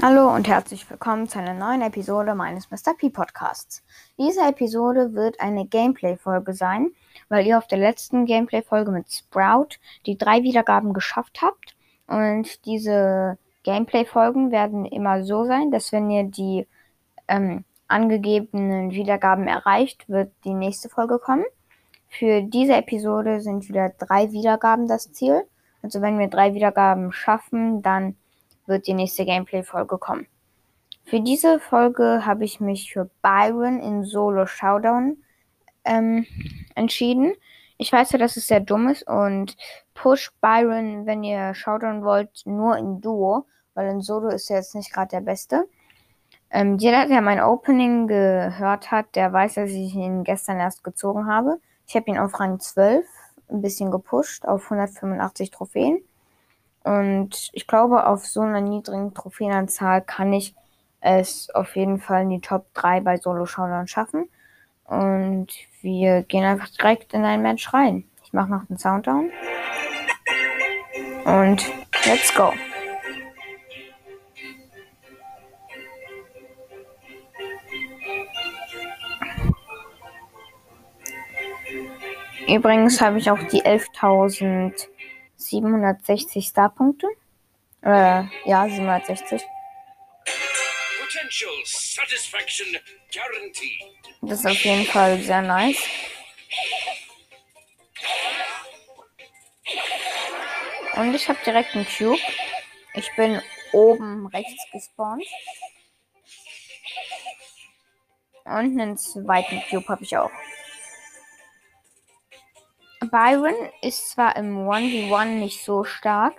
Hallo und herzlich willkommen zu einer neuen Episode meines Mr. P Podcasts. Diese Episode wird eine Gameplay-Folge sein, weil ihr auf der letzten Gameplay-Folge mit Sprout die drei Wiedergaben geschafft habt. Und diese Gameplay-Folgen werden immer so sein, dass wenn ihr die ähm, angegebenen Wiedergaben erreicht, wird die nächste Folge kommen. Für diese Episode sind wieder drei Wiedergaben das Ziel. Also wenn wir drei Wiedergaben schaffen, dann wird die nächste Gameplay-Folge kommen. Für diese Folge habe ich mich für Byron in Solo Showdown ähm, entschieden. Ich weiß ja, dass es sehr dumm ist und push Byron, wenn ihr Showdown wollt, nur in Duo, weil in Solo ist er jetzt nicht gerade der Beste. Ähm, jeder, der mein Opening gehört hat, der weiß, dass ich ihn gestern erst gezogen habe. Ich habe ihn auf Rang 12 ein bisschen gepusht auf 185 Trophäen. Und ich glaube, auf so einer niedrigen Trophäenanzahl kann ich es auf jeden Fall in die Top 3 bei Solo-Showdown schaffen. Und wir gehen einfach direkt in ein Match rein. Ich mache noch den Sounddown. Und let's go. Übrigens habe ich auch die 11.000 760 Starpunkte. Äh, ja, 760. Das ist auf jeden Fall sehr nice. Und ich habe direkt einen Cube. Ich bin oben rechts gespawnt. Und einen zweiten Cube habe ich auch. Byron ist zwar im 1v1 nicht so stark,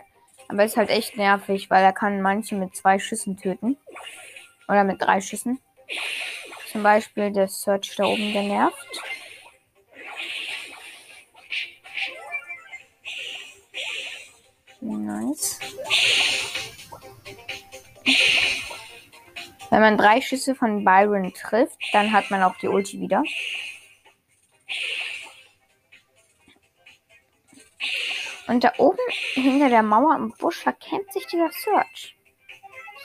aber ist halt echt nervig, weil er kann manche mit zwei Schüssen töten. Oder mit drei Schüssen. Zum Beispiel der Search da oben, der nervt. Nice. Wenn man drei Schüsse von Byron trifft, dann hat man auch die Ulti wieder. Und da oben hinter der Mauer im Busch verkämpft sich dieser Search.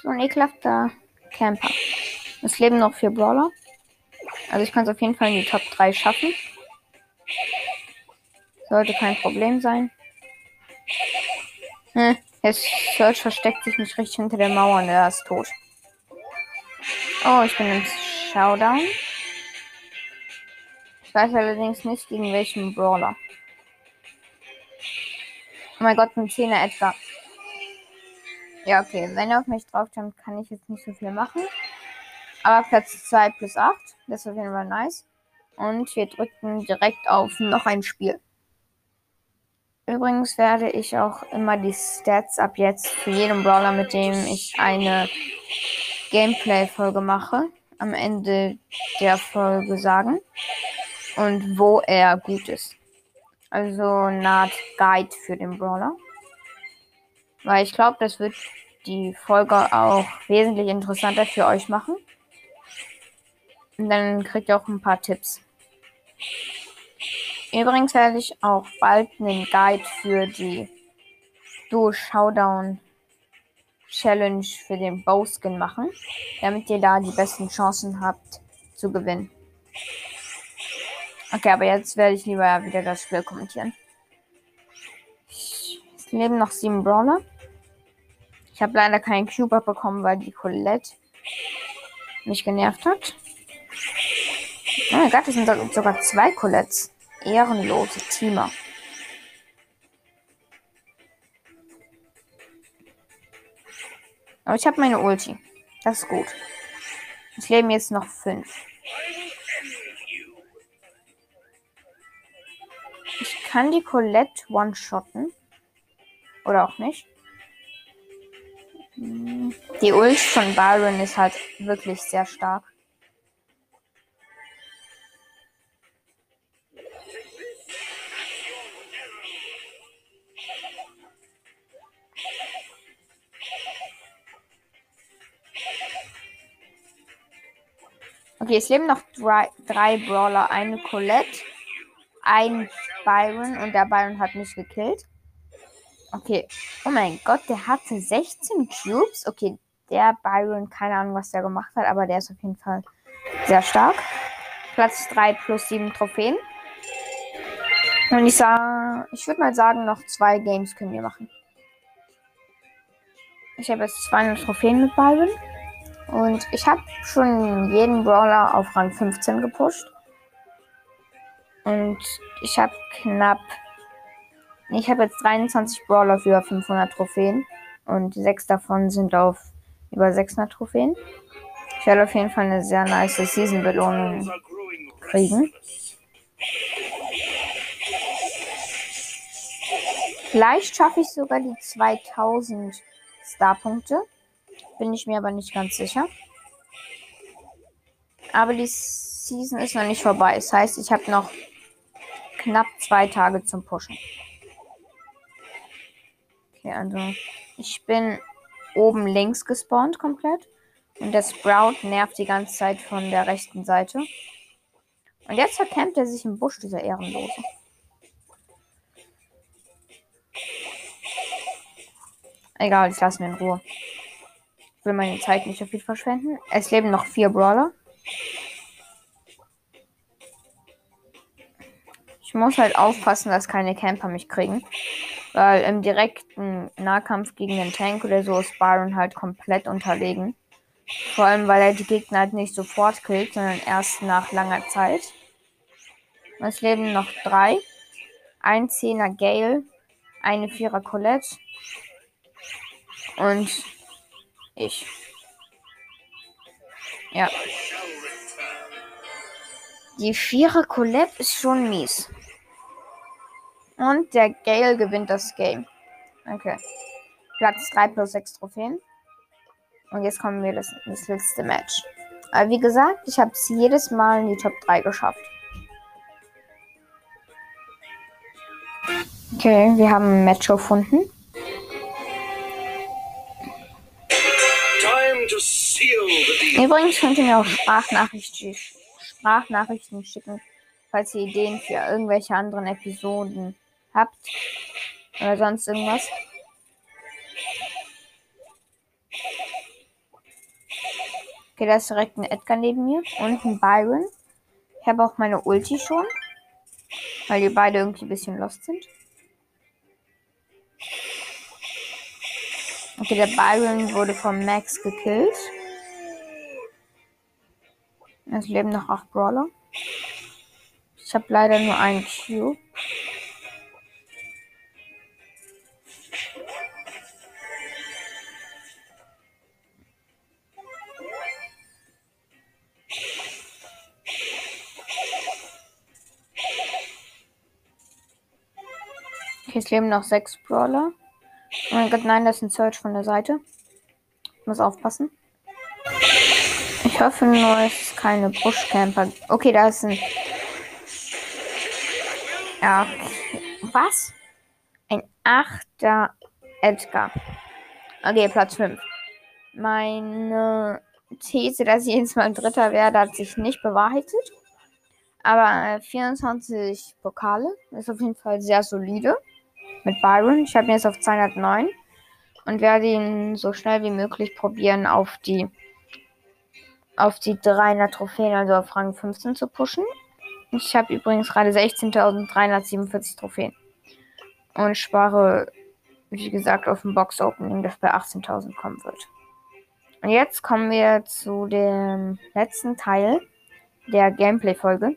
So ein ekelhafter Camper. Es leben noch vier Brawler. Also ich kann es auf jeden Fall in die Top 3 schaffen. Sollte kein Problem sein. Hm, der Search versteckt sich nicht richtig hinter der Mauer und er ist tot. Oh, ich bin im Showdown. Ich weiß allerdings nicht, gegen welchen Brawler. Mein Gott, ein 10er Edgar. Ja, okay. Wenn er auf mich drauf kommt, kann ich jetzt nicht so viel machen. Aber Platz 2 plus 8. Das ist auf jeden Fall nice. Und wir drücken direkt auf noch ein Spiel. Übrigens werde ich auch immer die Stats ab jetzt für jeden Brawler, mit dem ich eine Gameplay-Folge mache, am Ende der Folge sagen. Und wo er gut ist. Also eine Art Guide für den Brawler. Weil ich glaube, das wird die Folge auch wesentlich interessanter für euch machen. Und dann kriegt ihr auch ein paar Tipps. Übrigens werde ich auch bald einen Guide für die Duo Showdown Challenge für den Bowskin machen, damit ihr da die besten Chancen habt zu gewinnen. Okay, aber jetzt werde ich lieber wieder das Spiel kommentieren. Es leben noch sieben Brawler. Ich habe leider keinen Cuber bekommen, weil die Colette mich genervt hat. Oh mein Gott, es sind sogar zwei Colettes. Ehrenlose Teamer. Aber ich habe meine Ulti. Das ist gut. Es leben jetzt noch fünf. Kann die Colette one-shotten. Oder auch nicht. Die Ult von Byron ist halt wirklich sehr stark. Okay, es leben noch drei, drei Brawler. Eine Colette, ein Byron und der Byron hat mich gekillt. Okay. Oh mein Gott, der hatte 16 Cubes. Okay, der Byron, keine Ahnung, was der gemacht hat, aber der ist auf jeden Fall sehr stark. Platz 3 plus 7 Trophäen. Und ich sage, ich würde mal sagen, noch zwei Games können wir machen. Ich habe jetzt 200 Trophäen mit Byron. Und ich habe schon jeden Brawler auf Rang 15 gepusht. Und ich habe knapp. Ich habe jetzt 23 Brawler für 500 Trophäen. Und sechs davon sind auf über 600 Trophäen. Ich werde auf jeden Fall eine sehr nice Season-Belohnung kriegen. Vielleicht schaffe ich sogar die 2000 Star-Punkte. Bin ich mir aber nicht ganz sicher. Aber die Season ist noch nicht vorbei. Das heißt, ich habe noch knapp zwei Tage zum Pushen. Okay, also ich bin oben links gespawnt komplett. Und der Sprout nervt die ganze Zeit von der rechten Seite. Und jetzt verkämmt er sich im Busch, dieser Ehrenlose. Egal, ich lasse ihn in Ruhe. Ich will meine Zeit nicht so viel verschwenden. Es leben noch vier Brawler. Ich muss halt aufpassen, dass keine Camper mich kriegen. Weil im direkten Nahkampf gegen den Tank oder so ist Byron halt komplett unterlegen. Vor allem, weil er die Gegner halt nicht sofort killt, sondern erst nach langer Zeit. Es leben noch drei. Ein Zehner Gale, eine Vierer Colette und ich. Ja. Die Vierer Colette ist schon mies. Und der Gale gewinnt das Game. Okay. Platz 3 plus 6 Trophäen. Und jetzt kommen wir das, das letzte Match. Aber wie gesagt, ich habe es jedes Mal in die Top 3 geschafft. Okay, wir haben ein Match gefunden. Übrigens könnt ihr mir auch Sprachnachrichten, Sprachnachrichten schicken, falls ihr Ideen für irgendwelche anderen Episoden habt. Oder sonst irgendwas. Okay, da ist direkt ein Edgar neben mir und ein Byron. Ich habe auch meine Ulti schon. Weil die beide irgendwie ein bisschen lost sind. Okay, der Byron wurde von Max gekillt. Es leben noch acht Brawler. Ich habe leider nur einen Cube. Okay, es leben noch sechs Brawler. Oh mein Gott, nein, das ist ein Search von der Seite. Ich muss aufpassen. Ich hoffe nur, es ist keine Buschcamper. Okay, da ist ein. Ja. Was? Ein achter Edgar. Okay, Platz 5. Meine These, dass ich jedes Mal Dritter werde, hat sich nicht bewahrheitet. Aber 24 Pokale ist auf jeden Fall sehr solide mit Byron. Ich habe ihn jetzt auf 209 und werde ihn so schnell wie möglich probieren, auf die auf die 300 Trophäen, also auf Rang 15 zu pushen. Ich habe übrigens gerade 16.347 Trophäen. Und spare, wie gesagt, auf dem Box-Opening, das bei 18.000 kommen wird. Und jetzt kommen wir zu dem letzten Teil der Gameplay-Folge.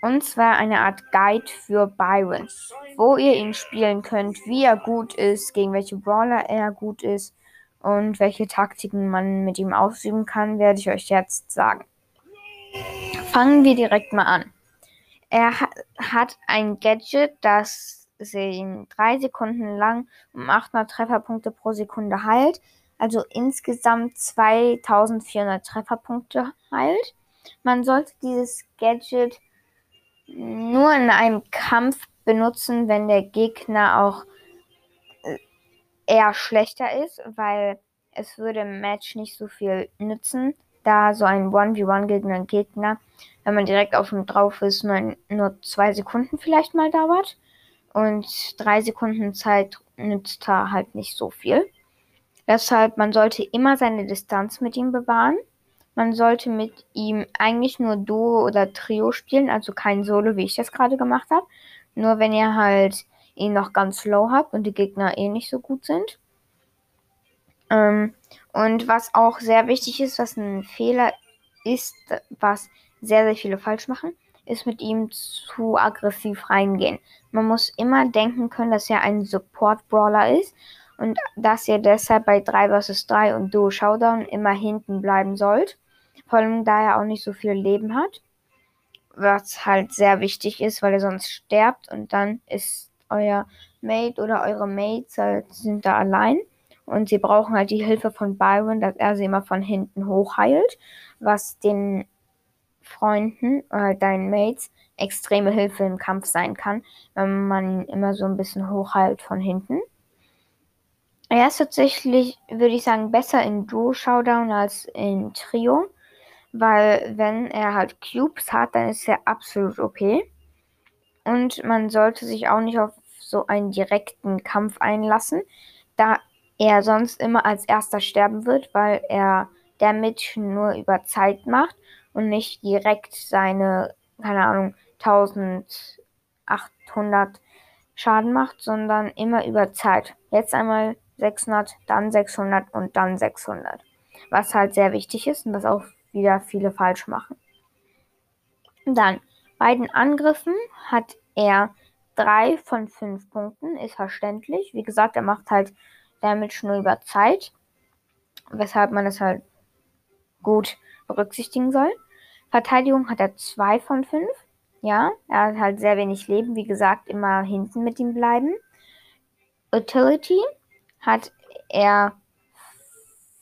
Und zwar eine Art Guide für Byron, wo ihr ihn spielen könnt, wie er gut ist, gegen welche Brawler er gut ist und welche Taktiken man mit ihm ausüben kann, werde ich euch jetzt sagen. Fangen wir direkt mal an. Er hat ein Gadget, das ihn drei Sekunden lang um 800 Trefferpunkte pro Sekunde heilt, also insgesamt 2400 Trefferpunkte heilt. Man sollte dieses Gadget nur in einem Kampf benutzen, wenn der Gegner auch äh, eher schlechter ist, weil es würde im Match nicht so viel nützen, da so ein 1v1 gegen einen Gegner, wenn man direkt auf ihm drauf ist, nur, nur zwei Sekunden vielleicht mal dauert. Und drei Sekunden Zeit nützt da halt nicht so viel. Deshalb, man sollte immer seine Distanz mit ihm bewahren. Man sollte mit ihm eigentlich nur Duo oder Trio spielen, also kein Solo, wie ich das gerade gemacht habe. Nur wenn ihr halt ihn noch ganz low habt und die Gegner eh nicht so gut sind. Ähm, und was auch sehr wichtig ist, was ein Fehler ist, was sehr, sehr viele falsch machen, ist mit ihm zu aggressiv reingehen. Man muss immer denken können, dass er ein Support-Brawler ist und dass ihr deshalb bei 3 vs 3 und Duo Showdown immer hinten bleiben sollt. Vor allem, da er auch nicht so viel Leben hat. Was halt sehr wichtig ist, weil er sonst sterbt und dann ist euer Mate oder eure Mates halt, sind da allein. Und sie brauchen halt die Hilfe von Byron, dass er sie immer von hinten hochheilt, was den Freunden oder deinen Mates extreme Hilfe im Kampf sein kann, wenn man ihn immer so ein bisschen hochheilt von hinten. Er ist tatsächlich, würde ich sagen, besser in Duo-Showdown als in Trio, weil wenn er halt Cubes hat, dann ist er absolut OP. Und man sollte sich auch nicht auf so einen direkten Kampf einlassen, da er sonst immer als erster sterben wird, weil er Damage nur über Zeit macht und nicht direkt seine, keine Ahnung, 1800 Schaden macht, sondern immer über Zeit. Jetzt einmal 600, dann 600 und dann 600. Was halt sehr wichtig ist und was auch wieder viele falsch machen. Dann, bei den Angriffen hat er 3 von 5 Punkten, ist verständlich. Wie gesagt, er macht halt Damage nur über Zeit, weshalb man es halt gut berücksichtigen soll. Verteidigung hat er 2 von 5. Ja, er hat halt sehr wenig Leben. Wie gesagt, immer hinten mit ihm bleiben. Utility hat er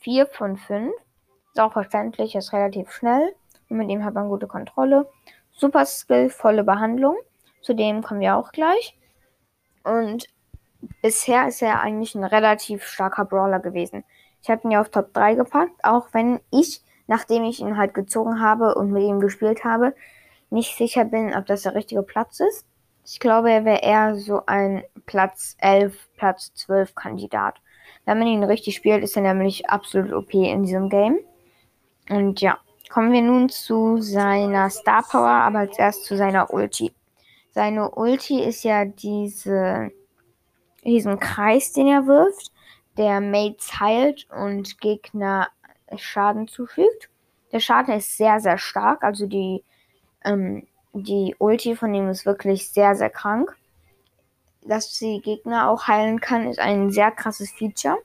4 von 5. Ist auch verständlich, ist relativ schnell. Und mit ihm hat man gute Kontrolle. Super Skill, volle Behandlung. Zu dem kommen wir auch gleich. Und bisher ist er eigentlich ein relativ starker Brawler gewesen. Ich habe ihn ja auf Top 3 gepackt, auch wenn ich, nachdem ich ihn halt gezogen habe und mit ihm gespielt habe, nicht sicher bin, ob das der richtige Platz ist. Ich glaube, er wäre eher so ein Platz 11, Platz 12 Kandidat. Wenn man ihn richtig spielt, ist er nämlich absolut OP in diesem Game. Und ja, kommen wir nun zu seiner Star Power, aber als erst zu seiner Ulti. Seine Ulti ist ja diese diesen Kreis, den er wirft, der Mates heilt und Gegner Schaden zufügt. Der Schaden ist sehr, sehr stark. Also die, ähm, die Ulti von ihm ist wirklich sehr, sehr krank. Dass sie Gegner auch heilen kann, ist ein sehr krasses Feature.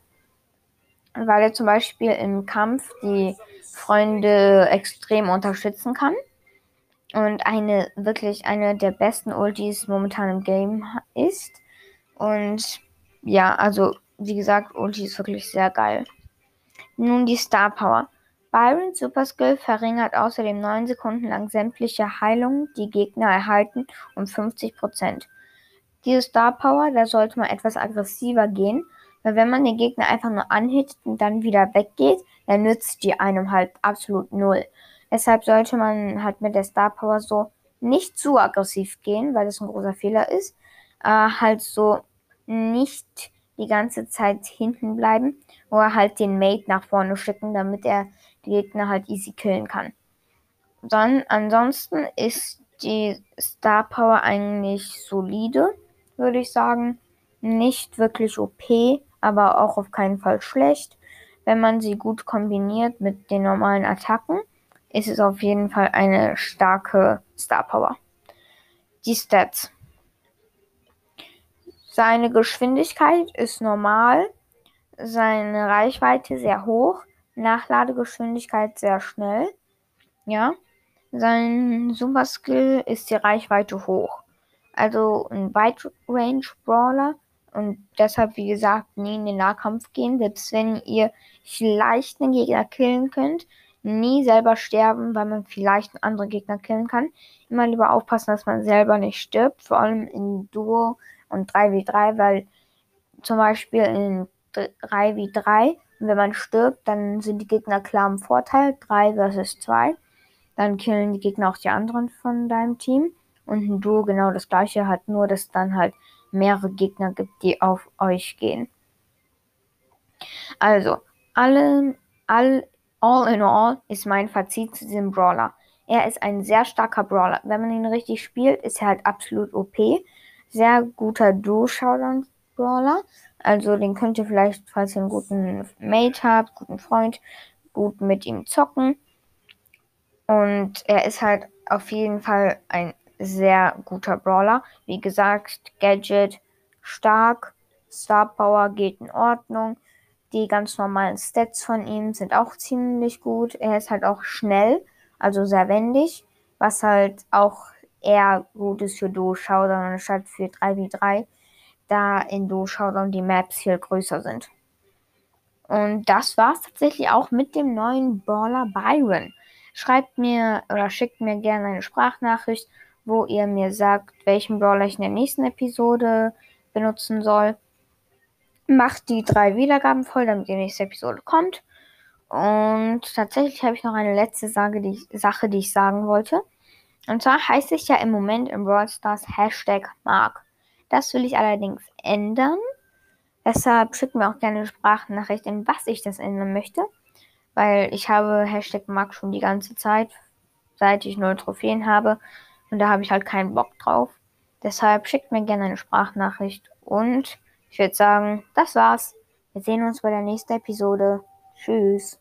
Weil er zum Beispiel im Kampf die Freunde extrem unterstützen kann. Und eine wirklich eine der besten Ultis momentan im Game ist. Und ja, also wie gesagt, Ulti ist wirklich sehr geil. Nun die Star Power. Byron Super Skill verringert außerdem 9 Sekunden lang sämtliche Heilungen, die Gegner erhalten, um 50%. Diese Star Power, da sollte man etwas aggressiver gehen, weil wenn man den Gegner einfach nur anhittet und dann wieder weggeht, dann nützt die einem halt absolut null. Deshalb sollte man halt mit der Star Power so nicht zu aggressiv gehen, weil das ein großer Fehler ist. Äh, halt so nicht die ganze Zeit hinten bleiben oder halt den Mate nach vorne schicken, damit er die Gegner halt easy killen kann. Dann ansonsten ist die Star Power eigentlich solide, würde ich sagen. Nicht wirklich OP, aber auch auf keinen Fall schlecht. Wenn man sie gut kombiniert mit den normalen Attacken, ist es auf jeden Fall eine starke Star Power. Die Stats. Seine Geschwindigkeit ist normal, seine Reichweite sehr hoch, Nachladegeschwindigkeit sehr schnell. Ja, sein Super Skill ist die Reichweite hoch. Also ein Wide Range Brawler und deshalb, wie gesagt, nie in den Nahkampf gehen, selbst wenn ihr vielleicht einen Gegner killen könnt. Nie selber sterben, weil man vielleicht einen anderen Gegner killen kann. Immer lieber aufpassen, dass man selber nicht stirbt, vor allem in Duo und 3v3, weil zum Beispiel in 3v3, wenn man stirbt, dann sind die Gegner klar im Vorteil, 3 versus 2. Dann killen die Gegner auch die anderen von deinem Team. Und ein Duo genau das gleiche hat, nur dass dann halt mehrere Gegner gibt, die auf euch gehen. Also, alle, all, all in all ist mein Fazit zu diesem Brawler. Er ist ein sehr starker Brawler. Wenn man ihn richtig spielt, ist er halt absolut OP. Sehr guter Duo-Showdown-Brawler. Also den könnt ihr vielleicht, falls ihr einen guten Mate habt, guten Freund, gut mit ihm zocken. Und er ist halt auf jeden Fall ein sehr guter Brawler. Wie gesagt, Gadget stark, Star Power geht in Ordnung. Die ganz normalen Stats von ihm sind auch ziemlich gut. Er ist halt auch schnell, also sehr wendig, was halt auch eher gut ist für Duo Showdown anstatt für 3v3, da in Duo Showdown die Maps viel größer sind. Und das war's tatsächlich auch mit dem neuen Brawler Byron. Schreibt mir oder schickt mir gerne eine Sprachnachricht, wo ihr mir sagt, welchen Brawler ich in der nächsten Episode benutzen soll. Macht die drei Wiedergaben voll, damit die nächste Episode kommt. Und tatsächlich habe ich noch eine letzte Sache die, ich, Sache, die ich sagen wollte. Und zwar heißt es ja im Moment im Brawl Stars Hashtag Mark. Das will ich allerdings ändern. Deshalb schickt mir auch gerne eine Sprachnachricht, in was ich das ändern möchte weil ich habe Hashtag Mark schon die ganze Zeit, seit ich neue Trophäen habe. Und da habe ich halt keinen Bock drauf. Deshalb schickt mir gerne eine Sprachnachricht. Und ich würde sagen, das war's. Wir sehen uns bei der nächsten Episode. Tschüss.